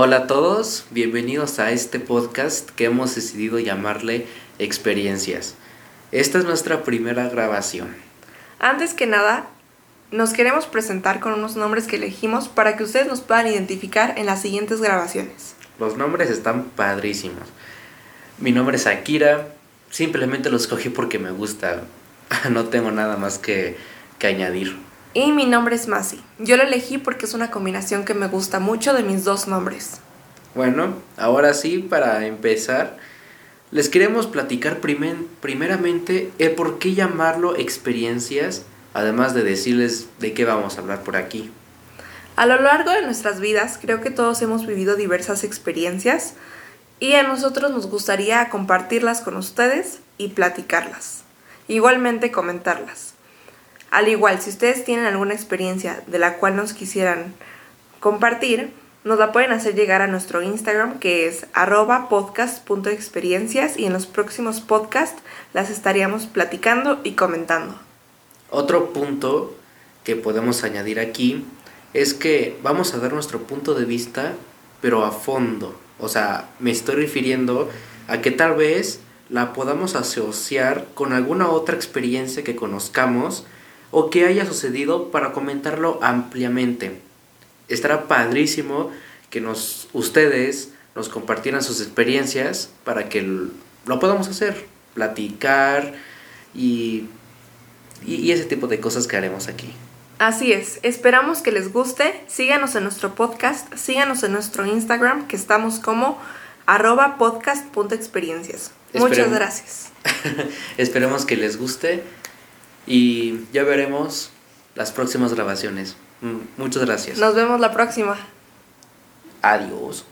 Hola a todos, bienvenidos a este podcast que hemos decidido llamarle Experiencias. Esta es nuestra primera grabación. Antes que nada, nos queremos presentar con unos nombres que elegimos para que ustedes nos puedan identificar en las siguientes grabaciones. Los nombres están padrísimos. Mi nombre es Akira, simplemente lo escogí porque me gusta. No tengo nada más que, que añadir. Y mi nombre es Masi. Yo lo elegí porque es una combinación que me gusta mucho de mis dos nombres. Bueno, ahora sí, para empezar, les queremos platicar primeramente el por qué llamarlo experiencias, además de decirles de qué vamos a hablar por aquí. A lo largo de nuestras vidas, creo que todos hemos vivido diversas experiencias y a nosotros nos gustaría compartirlas con ustedes y platicarlas. Igualmente comentarlas. Al igual, si ustedes tienen alguna experiencia de la cual nos quisieran compartir, nos la pueden hacer llegar a nuestro Instagram que es arroba podcast.experiencias y en los próximos podcasts las estaríamos platicando y comentando. Otro punto que podemos añadir aquí es que vamos a dar nuestro punto de vista pero a fondo. O sea, me estoy refiriendo a que tal vez la podamos asociar con alguna otra experiencia que conozcamos o que haya sucedido para comentarlo ampliamente. Estará padrísimo que nos, ustedes nos compartieran sus experiencias para que lo podamos hacer, platicar y, y ese tipo de cosas que haremos aquí. Así es, esperamos que les guste, síganos en nuestro podcast, síganos en nuestro Instagram que estamos como arroba podcast.experiencias. Muchas gracias. Esperemos que les guste y ya veremos las próximas grabaciones. Muchas gracias. Nos vemos la próxima. Adiós.